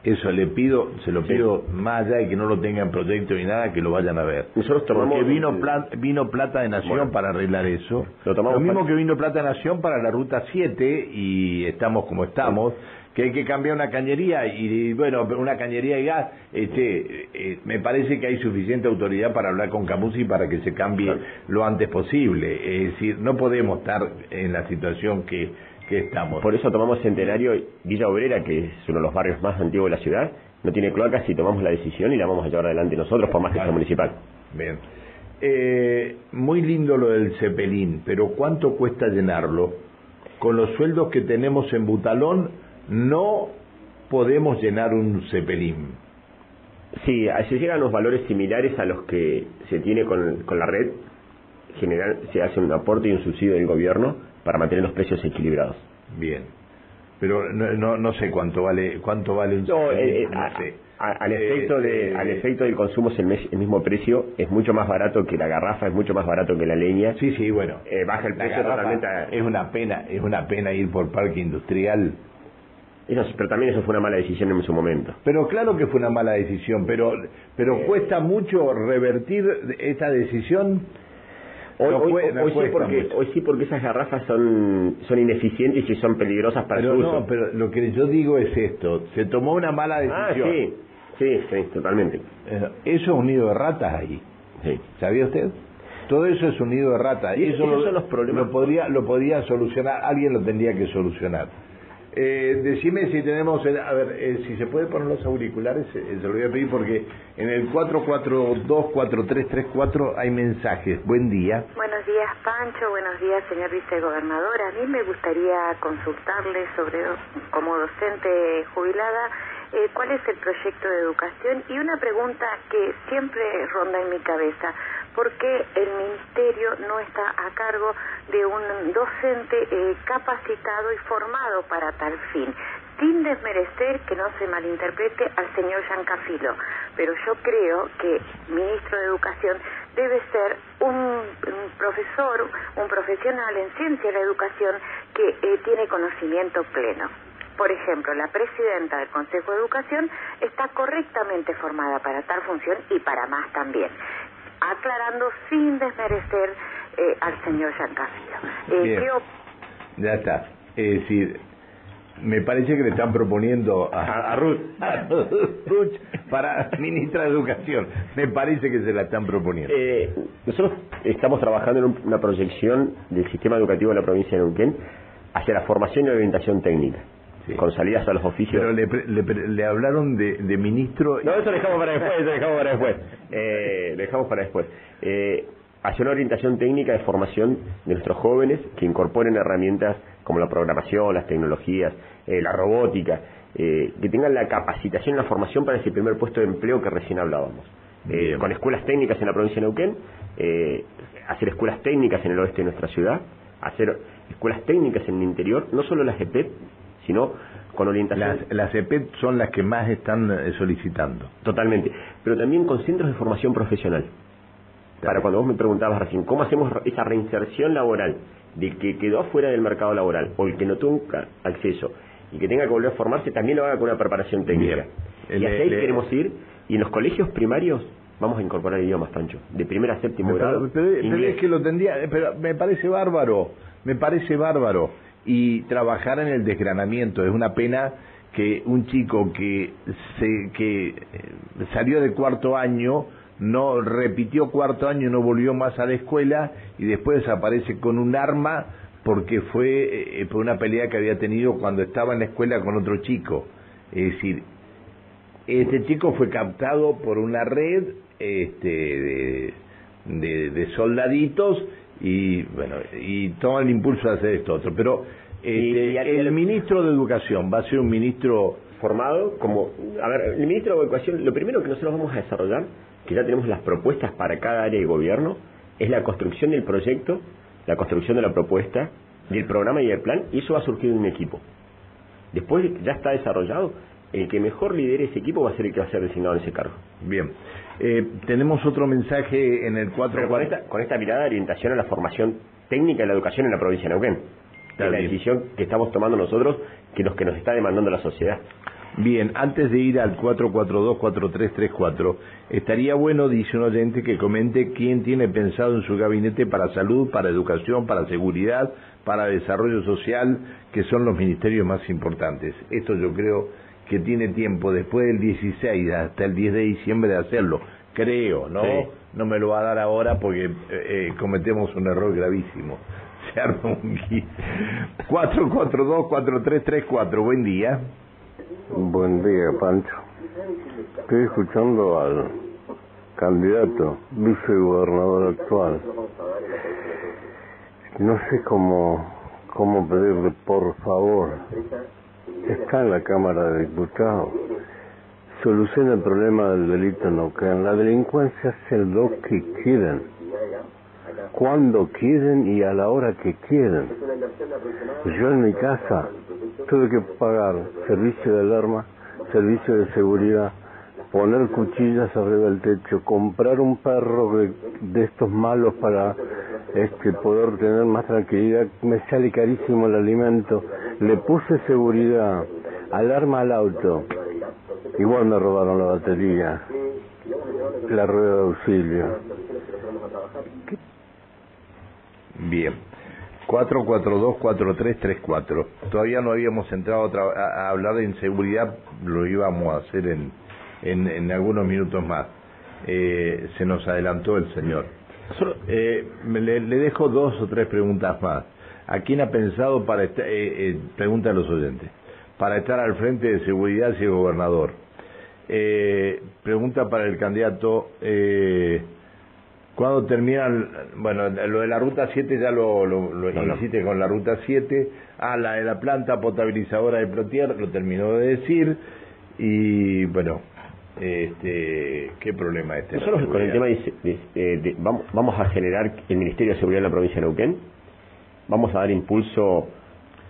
Eso le pido, se lo pido más allá de que no lo tengan proyecto ni nada, que lo vayan a ver. Nosotros tomamos Porque vino, vino plata de Nación para arreglar eso. Lo, mismo que vino plata de Nación para la ruta 7 y estamos como estamos que hay que cambiar una cañería y bueno, una cañería y gas, este, eh, me parece que hay suficiente autoridad para hablar con Camusi para que se cambie lo antes posible. Es decir, no podemos estar en la situación que, que estamos. Por eso tomamos Centenario Villa Obrera, que es uno de los barrios más antiguos de la ciudad, no tiene cloacas y tomamos la decisión y la vamos a llevar adelante nosotros, por más que sea municipal. Bien. Eh, muy lindo lo del Cepelín, pero ¿cuánto cuesta llenarlo? Con los sueldos que tenemos en Butalón, no podemos llenar un cepelín. Sí, se llegan los valores similares a los que se tiene con, con la red. General, se hace un aporte y un subsidio del gobierno para mantener los precios equilibrados. Bien. Pero no, no, sé cuánto vale cuánto vale un no, eh, eh, al efecto de eh, al efecto del consumo es el, mismo precio es mucho más barato que la garrafa es mucho más barato que la leña sí sí bueno baja el precio totalmente es una pena es una pena ir por parque industrial pero también eso fue una mala decisión en su momento. Pero claro que fue una mala decisión, pero pero eh. cuesta mucho revertir esta decisión. Hoy, sí porque, hoy sí porque esas garrafas son son ineficientes y son peligrosas para pero su no, pero lo que yo digo es esto, se tomó una mala ah, decisión. Ah, sí, sí, sí, totalmente. Eso es un nido de ratas ahí. Sí. ¿Sabía usted? Todo eso es un nido de ratas. Y eso son los problemas. Lo podría, lo podría solucionar, alguien lo tendría que solucionar. Eh, decime si tenemos, a ver, eh, si se puede poner los auriculares, eh, se lo voy a pedir porque en el 442-4334 hay mensajes. Buen día. Buenos días, Pancho. Buenos días, señor vicegobernador. A mí me gustaría consultarle sobre, como docente jubilada, eh, cuál es el proyecto de educación y una pregunta que siempre ronda en mi cabeza. ¿Por qué el ministerio no está a cargo de un docente eh, capacitado y formado para tal fin? Sin desmerecer que no se malinterprete al señor Giancafilo, pero yo creo que ministro de Educación debe ser un, profesor, un profesional en ciencia de la educación que eh, tiene conocimiento pleno. Por ejemplo, la presidenta del Consejo de Educación está correctamente formada para tal función y para más también, aclarando sin desmerecer eh, al señor Giancasio. Eh, ya está. Es decir, me parece que le están proponiendo a, Ruth, para ministra de Educación. Me parece que se la están proponiendo. Eh, nosotros estamos trabajando en una proyección del sistema educativo de la provincia de Neuquén hacia la formación y orientación técnica con salidas a los oficios. Pero le, le, hablaron de, de, ministro. No, eso lo dejamos para después, eso lo dejamos para después. Eh, dejamos para después. Eh, hacia una orientación técnica de formación de nuestros jóvenes que incorporen herramientas como la programación, las tecnologías, eh, la robótica, eh, que tengan la capacitación y la formación para ese primer puesto de empleo que recién hablábamos. Eh, con escuelas técnicas en la provincia de Neuquén, hacer escuelas técnicas en el oeste de nuestra ciudad, hacer escuelas técnicas en el interior, no solo las EPEP, sino con orientación. Las, EPET son las que más están eh, solicitando. Totalmente, pero también con centros de formación profesional. Para cuando vos me preguntabas recién, ¿cómo hacemos esa reinserción laboral de que quedó afuera del mercado laboral o el que no tuvo acceso y que tenga que volver a formarse, también lo haga con una preparación técnica? Y así queremos ir, y en los colegios primarios vamos a incorporar idiomas, Pancho, de primera a séptimo grado. Pero, es que lo tendría, pero me parece bárbaro, me parece bárbaro y trabajar en el desgranamiento. Es una pena que un chico que, se, que eh, salió de cuarto año no repitió cuarto año no volvió más a la escuela y después aparece con un arma porque fue eh, por una pelea que había tenido cuando estaba en la escuela con otro chico. Es decir, este chico fue captado por una red este, de, de soldaditos y bueno y toma el impulso de hacer esto otro. Pero este, el ministro de educación va a ser un ministro formado como a ver el ministro de educación lo primero que nosotros vamos a desarrollar que ya tenemos las propuestas para cada área de gobierno es la construcción del proyecto la construcción de la propuesta del programa y del plan y eso va a surgir de un equipo. Después ya está desarrollado el que mejor lidere ese equipo va a ser el que va a ser designado en ese cargo. Bien eh, tenemos otro mensaje en el 4 con esta, con esta mirada de orientación a la formación técnica de la educación en la provincia de Neuquén. la decisión que estamos tomando nosotros, que los que nos está demandando la sociedad. Bien, antes de ir al 442-4334, estaría bueno, dice un oyente, que comente quién tiene pensado en su gabinete para salud, para educación, para seguridad, para desarrollo social, que son los ministerios más importantes. Esto yo creo que tiene tiempo después del 16 hasta el 10 de diciembre de hacerlo. Creo, ¿no? No me lo va a dar ahora porque eh, eh, cometemos un error gravísimo. Se arma un 442-4334, buen día. Buen día, Pancho. Estoy escuchando al candidato, vicegobernador actual. No sé cómo, cómo pedirle por favor está en la Cámara de Diputados. soluciona el problema del delito no que La delincuencia hace lo que quieren, cuando quieren y a la hora que quieren. Yo en mi casa tuve que pagar servicio de alarma, servicio de seguridad, poner cuchillas arriba del techo, comprar un perro de, de estos malos para este poder tener más tranquilidad, me sale carísimo el alimento, le puse seguridad, alarma al auto, igual me robaron la batería, la rueda de auxilio. Bien. 442-4334. Todavía no habíamos entrado a, hablar de inseguridad, lo íbamos a hacer en, en, en algunos minutos más. Eh, se nos adelantó el señor. Eh, le dejo dos o tres preguntas más. ¿A quién ha pensado para estar, eh, eh, pregunta a los oyentes, para estar al frente de seguridad si es gobernador? Eh, pregunta para el candidato, eh, ¿cuándo termina, el- bueno, lo de la ruta 7 ya lo, lo, lo No, no. hiciste con la ruta 7, ah, la de la planta potabilizadora de Plotier, lo terminó de decir, y bueno, este, ¿qué problema este? Nosotros con el tema de- vamos, vamos a generar el Ministerio de Seguridad en la provincia de Neuquén, vamos a dar impulso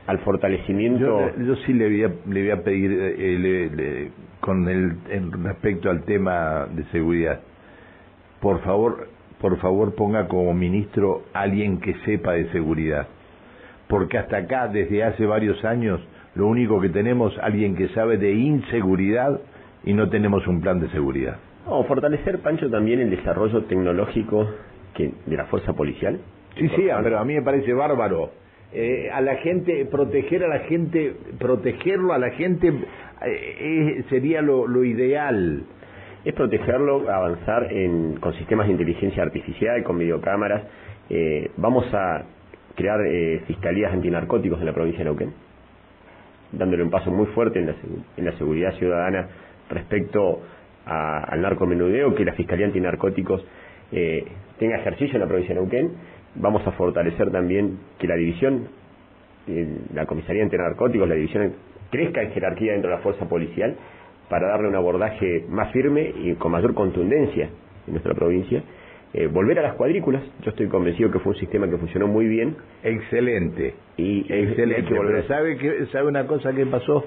al fortalecimiento. Yo, yo sí le voy a, le voy a pedir, eh, le- le- con el en respecto al tema de seguridad, por favor, por favor ponga como ministro alguien que sepa de seguridad, porque hasta acá desde hace varios años lo único que tenemos alguien que sabe de inseguridad y no tenemos un plan de seguridad. No, fortalecer, Pancho, también el desarrollo tecnológico que, de la fuerza policial. Sí, sí, pero a mí me parece bárbaro. Eh, a la gente, proteger a la gente, protegerlo a la gente eh, sería lo, lo ideal. Es protegerlo, avanzar en, con sistemas de inteligencia artificial, con videocámaras. Eh, vamos a crear eh, fiscalías antinarcóticos en la provincia de Neuquén, dándole un paso muy fuerte en la, en la seguridad ciudadana respecto a- al narcomenudeo, que la Fiscalía Antinarcóticos eh, tenga ejercicio en la provincia de Neuquén. Vamos a fortalecer también que la división, eh, la Comisaría Antinarcóticos, la división crezca en jerarquía dentro de la fuerza policial para darle un abordaje más firme y con mayor contundencia en nuestra provincia. Eh, volver a las cuadrículas, yo estoy convencido que fue un sistema que funcionó muy bien Excelente, y excelente. que volver Pero ¿sabe, que, ¿sabe una cosa que pasó?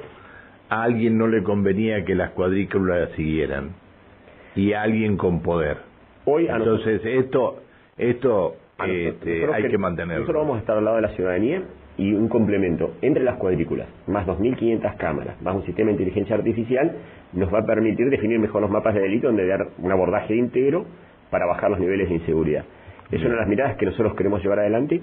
A alguien no le convenía que las cuadrículas siguieran. Y a alguien con poder. Hoy a nosotros- Entonces, esto, esto este, hay que- que mantenerlo. Nosotros vamos a estar al lado de la ciudadanía y un complemento entre las cuadrículas, más 2.500 cámaras, más un sistema de inteligencia artificial, nos va a permitir definir mejor los mapas de delito donde dar un abordaje íntegro para bajar los niveles de inseguridad. Es una de las miradas que nosotros queremos llevar adelante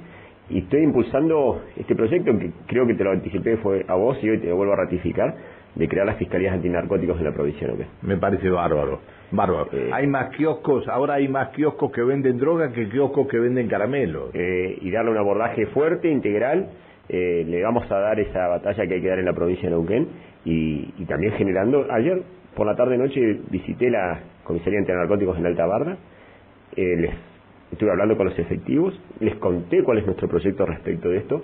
y estoy impulsando este proyecto que creo que te lo anticipé fue a vos y hoy te lo vuelvo a ratificar de crear las fiscalías antinarcóticos en la provincia. Me parece bárbaro. Bárbaro. Eh, hay más kioscos, ahora hay más kioscos que venden droga que kioscos que venden caramelos. eh, y darle un abordaje fuerte, integral. Eh, le vamos a dar esa batalla que hay que dar en la provincia de Neuquén y, y también generando. Ayer por la tarde noche visité la comisaría de narcóticos en Alta Barda. Eh, les estuve hablando con los efectivos, les conté cuál es nuestro proyecto respecto de esto.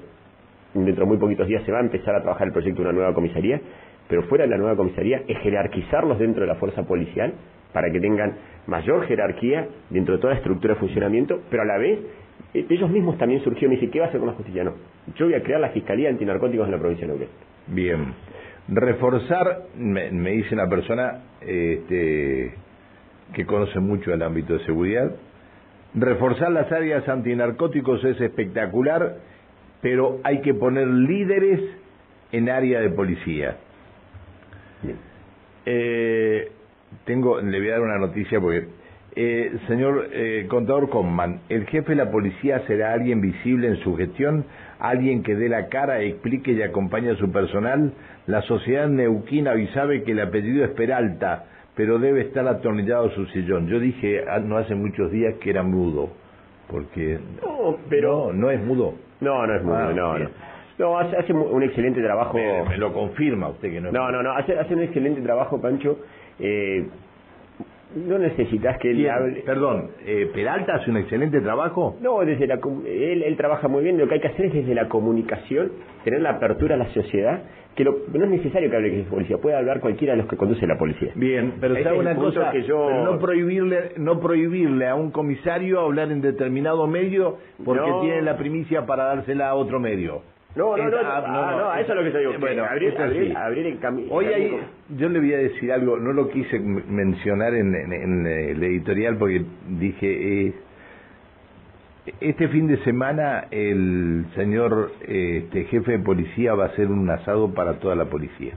Dentro de muy poquitos días se va a empezar a trabajar el proyecto de una nueva comisaría, pero fuera de la nueva comisaría es jerarquizarlos dentro de la fuerza policial para que tengan mayor jerarquía dentro de toda la estructura de funcionamiento, pero a la vez eh, ellos mismos también surgieron y dice, ¿qué va a hacer con la justicia? No, yo voy a crear la Fiscalía Antinarcóticos en la provincia de Neuquén. Bien. Reforzar, me, me dice una persona este, que conoce mucho el ámbito de seguridad, reforzar las áreas antinarcóticos es espectacular, pero hay que poner líderes en área de policía. Bien. Eh, tengo, le voy a dar una noticia porque, eh, señor eh, contador Conman, ¿el jefe de la policía será alguien visible en su gestión? ¿Alguien que dé la cara, explique y acompañe a su personal? La sociedad neuquina hoy sabe que el apellido es Peralta, pero debe estar atornillado a su sillón. Yo dije ah, no hace muchos días que era mudo, porque... No, pero... No, no es mudo. No, no es muy Ah, no, no. No, hace, hace un excelente trabajo. Me, me lo confirma usted que no es No, no, no, hace, hace un excelente trabajo, Pancho. Eh, no necesitas que él hable. Perdón, eh, ¿Peralta hace un excelente trabajo? No, desde la, él, él trabaja muy bien. Lo que hay que hacer es desde la comunicación, tener la apertura a la sociedad, que lo, no es necesario que hable que es policía, puede hablar cualquiera de los que conduce la policía. Bien, pero sabe una cosa, que yo... no prohibirle, no prohibirle a un comisario hablar en determinado medio porque tiene la primicia para dársela a otro medio. No, no, no, ah, no, a eso es lo que te digo. Bueno, abrir, abrir, el camino. Hoy hay, yo le voy a decir algo, no lo quise mencionar en, en, el editorial porque dije, eh, este fin de semana el señor este, jefe de policía va a hacer un asado para toda la policía.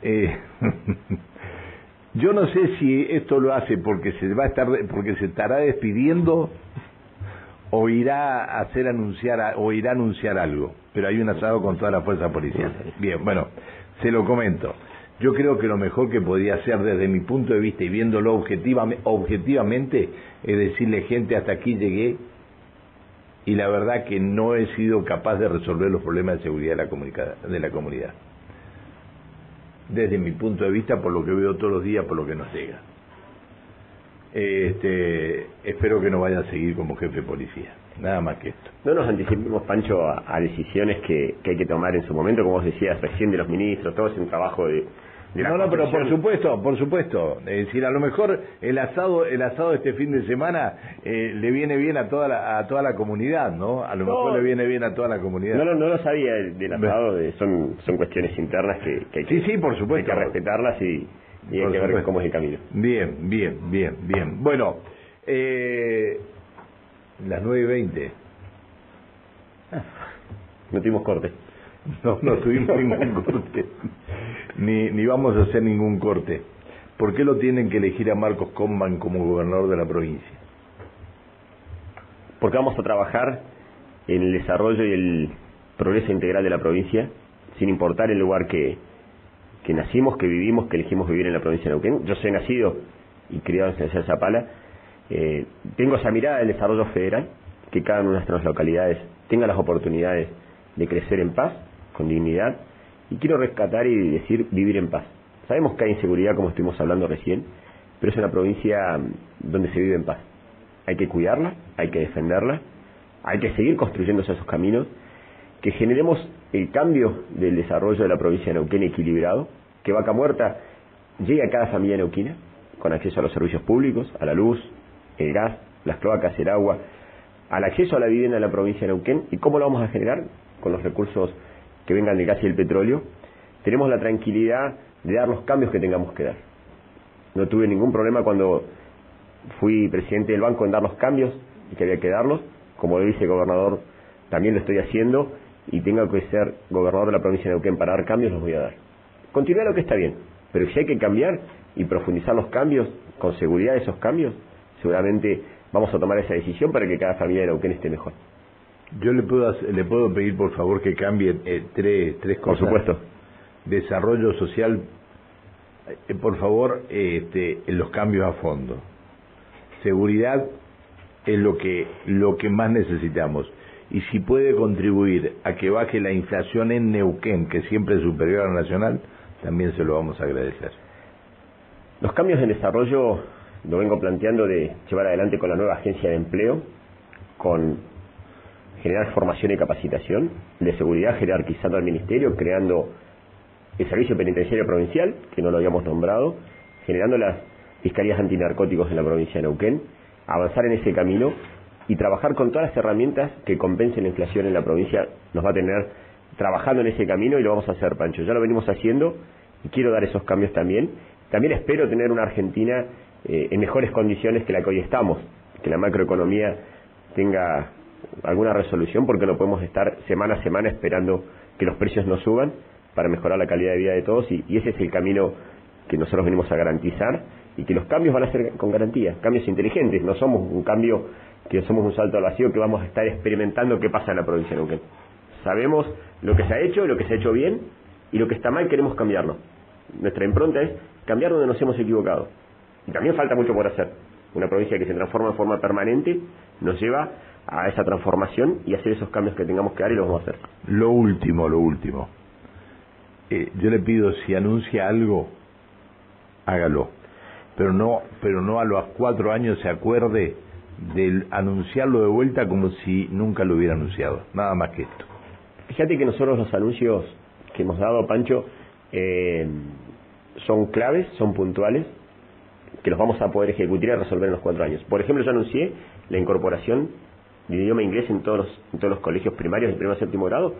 Eh, yo no sé si esto lo hace porque se va a estar porque se estará despidiendo o irá a hacer anunciar o irá a anunciar algo, pero hay un asado con toda la fuerza policial. Bien, bueno, se lo comento. Yo creo que lo mejor que podía hacer desde mi punto de vista y viéndolo objetivamente es decirle gente hasta aquí llegué y la verdad que no he sido capaz de resolver los problemas de seguridad de la, de la comunidad. Desde mi punto de vista, por lo que veo todos los días, por lo que nos llega. Este, espero que no vaya a seguir como jefe de policía. Nada más que esto. No nos anticipemos, Pancho, a, decisiones que, hay que tomar en su momento, como vos decías, recién de los ministros, todo es un trabajo de, no, no, pero por supuesto, por supuesto. Es decir, a lo mejor el asado, el asado de este fin de semana eh, le viene bien a toda la, a toda la comunidad, ¿no? A lo mejor le viene bien a toda la comunidad. No, no, no lo sabía del asado, son, son cuestiones internas que, hay que, sí, sí, por supuesto. Hay que respetarlas y, y hay que ver cómo es el camino. Bien, bien, bien, bien. Bueno, eh, las nueve y veinte. No tuvimos corte. No, no tuvimos ningún corte. Ni, ni vamos a hacer ningún corte. ¿Por qué lo tienen que elegir a Marcos Comban como gobernador de la provincia? Porque vamos a trabajar en el desarrollo y el progreso integral de la provincia, sin importar el lugar que, que nacimos, que vivimos, que elegimos vivir en la provincia de Neuquén. Yo soy nacido y criado en San Zapala. Eh, tengo esa mirada del desarrollo federal, que cada una de nuestras localidades tenga las oportunidades de crecer en paz, con dignidad, y quiero rescatar y decir vivir en paz. Sabemos que hay inseguridad, como estuvimos hablando recién, pero es una provincia mm, donde se vive en paz. Hay que cuidarla, hay que defenderla, hay que seguir construyendo esos caminos, que generemos el cambio del desarrollo de la provincia de Neuquén equilibrado, que Vaca Muerta llegue a cada familia neuquina con acceso a los servicios públicos, a la luz, el gas, las cloacas, el agua, al acceso a la vivienda en la provincia de Neuquén. ¿Y cómo lo vamos a generar? Con los recursos que vengan del gas y el petróleo. Tenemos la tranquilidad de dar los cambios que tengamos que dar. No tuve ningún problema cuando fui presidente del banco en dar los cambios que había que darlos. Como lo dice gobernador, también lo estoy haciendo y tenga que ser gobernador de la provincia de Neuquén para dar cambios, los voy a dar. Continuar lo que está bien, pero si hay que cambiar y profundizar los cambios, con seguridad esos cambios, seguramente vamos a tomar esa decisión para que cada familia de Neuquén esté mejor. Yo le puedo le puedo pedir por favor que cambie eh, tres tres cosas. Por supuesto. Desarrollo social, eh, por favor, este, los cambios a fondo. Seguridad es lo que lo que más necesitamos y si puede contribuir a que baje la inflación en Neuquén, que siempre es superior a la nacional, también se lo vamos a agradecer. Los cambios en desarrollo lo vengo planteando de llevar adelante con la nueva agencia de empleo, con generar formación y capacitación, de seguridad jerarquizando al ministerio, creando el servicio penitenciario provincial, que no lo habíamos nombrado, generando las fiscalías antinarcóticos en la provincia de Neuquén, avanzar en ese camino y trabajar con todas las herramientas que compensen la inflación en la provincia nos va a tener trabajando en ese camino y lo vamos a hacer, Pancho. Ya lo venimos haciendo y quiero dar esos cambios también. También espero tener una Argentina eh, en mejores condiciones que la que hoy estamos, que la macroeconomía tenga alguna resolución porque no podemos estar semana a semana esperando que los precios no suban para mejorar la calidad de vida de todos y, y ese es el camino que nosotros venimos a garantizar y que los cambios van a ser con garantía, cambios inteligentes, no somos un cambio que somos un salto al vacío que vamos a estar experimentando qué pasa en la provincia de. Sabemos lo que se ha hecho, lo que se ha hecho bien y lo que está mal queremos cambiarlo. Nuestra impronta es cambiar donde nos hemos equivocado. Y también falta mucho por hacer. Una provincia que se transforma en forma permanente nos lleva a esa transformación y hacer esos cambios que tengamos que dar y los vamos a hacer. Lo último, lo último. Eh, yo le pido si anuncia algo hágalo. Pero no, pero no a los cuatro años se acuerde de anunciarlo de vuelta como si nunca lo hubiera anunciado. Nada más que esto. Fíjate que nosotros los anuncios que hemos dado, Pancho, eh, son claves, son puntuales, que los vamos a poder ejecutar y resolver en los cuatro años. Por ejemplo, yo anuncié la incorporación del idioma inglés en todos los, en todos los colegios primarios de primer a séptimo grado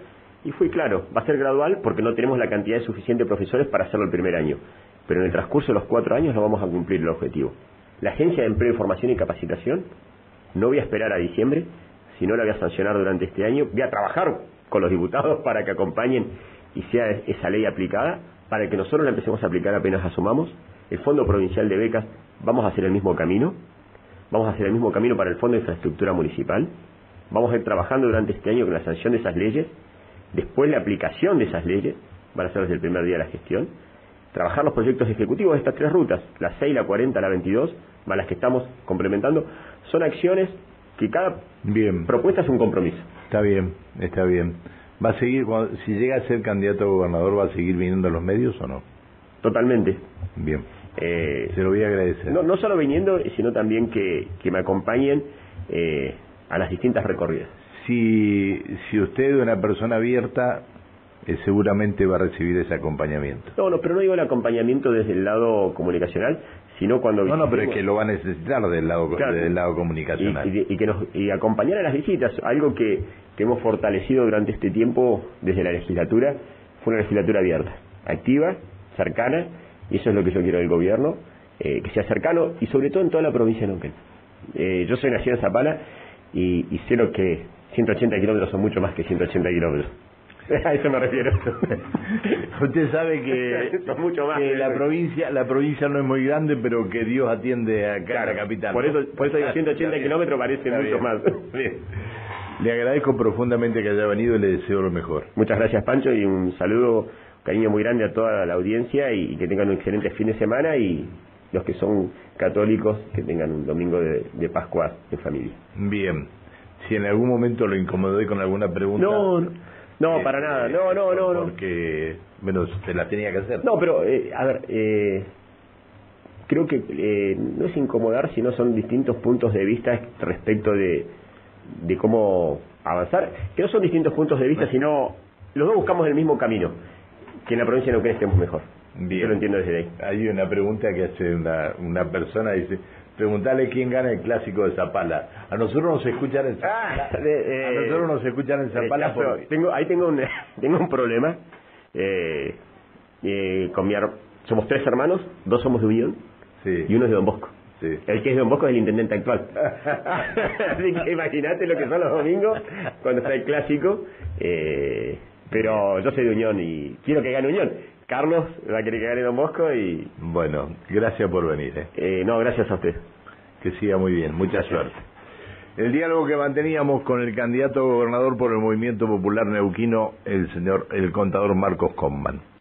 y fui claro, va a ser gradual porque no tenemos la cantidad de suficientes profesores para hacerlo el primer año, pero en el transcurso de los cuatro años no vamos a cumplir el objetivo. La Agencia de Empleo, Información y Capacitación no voy a esperar a diciembre, sino la voy a sancionar durante este año, voy a trabajar con los diputados para que acompañen y sea esa ley aplicada, para que nosotros la empecemos a aplicar apenas asumamos. El Fondo Provincial de Becas, vamos a hacer el mismo camino, vamos a hacer el mismo camino para el Fondo de Infraestructura Municipal, vamos a ir trabajando durante este año con la sanción de esas leyes, después la aplicación de esas leyes, van a ser desde el primer día de la gestión, trabajar los proyectos ejecutivos de estas tres rutas, la 6, la 40, la 22, más las que estamos complementando, son acciones que cada bien. propuesta es un compromiso. Está bien, está bien. ¿Va a seguir, si llega a ser candidato a gobernador, va a seguir viniendo a los medios o no? Totalmente. Bien. Eh, Se lo voy a agradecer. No, no solo viniendo, sino también que, que me acompañen eh, a las distintas recorridas. Si, si usted es una persona abierta, eh, seguramente va a recibir ese acompañamiento. No, no, pero no digo el acompañamiento desde el lado comunicacional, sino cuando... No, no, pero es que lo va a necesitar del lado, del lado comunicacional. Y, y, que nos, y acompañar a las visitas, algo que, que hemos fortalecido durante este tiempo desde la legislatura, fue una legislatura abierta, activa, cercana, y eso es lo que yo quiero del gobierno, eh, que sea cercano y sobre todo en toda la provincia de Neuquén. Eh, yo soy nacido en Zapala y, y sé lo que 180 kilómetros son mucho más que 180 kilómetros. A eso me refiero. Usted sabe que, mucho más que la provincia la provincia no es muy grande, pero que Dios atiende acá a la capital. Por eso, por eso 180 kilómetros parece mucho más. Le agradezco profundamente que haya venido y le deseo lo mejor. Muchas gracias, Pancho, y un saludo, cariño muy grande a toda la audiencia y que tengan un excelente fin de semana y los que son católicos que tengan un domingo de, de Pascua en familia. Bien. Si en algún momento lo incomodé con alguna pregunta. No, no, para nada. No, no, no, no. Porque, bueno, se la tenía que hacer. No, pero, eh, a ver, eh, creo que eh, no es incomodar, sino son distintos puntos de vista respecto de, de cómo avanzar. Que no son distintos puntos de vista, sino los dos buscamos el mismo camino. Que en la provincia no que estemos mejor. Bien. Yo lo entiendo desde ahí. Hay una pregunta que hace una, una persona, dice, preguntarle quién gana el clásico de Zapala. A nosotros nos escuchan en Zapala. Ah, de, a nosotros nos escuchan en Zapala. Eh, por... tengo, ahí tengo un, tengo un problema. Eh, eh, con mi somos tres hermanos, dos somos de Unión sí. y uno es de Don Bosco. Sí. El que es de Don Bosco es el intendente actual. Así que imagínate lo que son los domingos cuando está el clásico. Eh, pero yo soy de Unión y quiero que gane Unión. Carlos va a querer que gane Don Bosco y... Bueno, gracias por venir. ¿eh? Eh, no, gracias a usted. Que siga muy bien, mucha suerte. El diálogo que manteníamos con el candidato a gobernador por el Movimiento Popular Neuquino, el señor, el contador Marcos Comman.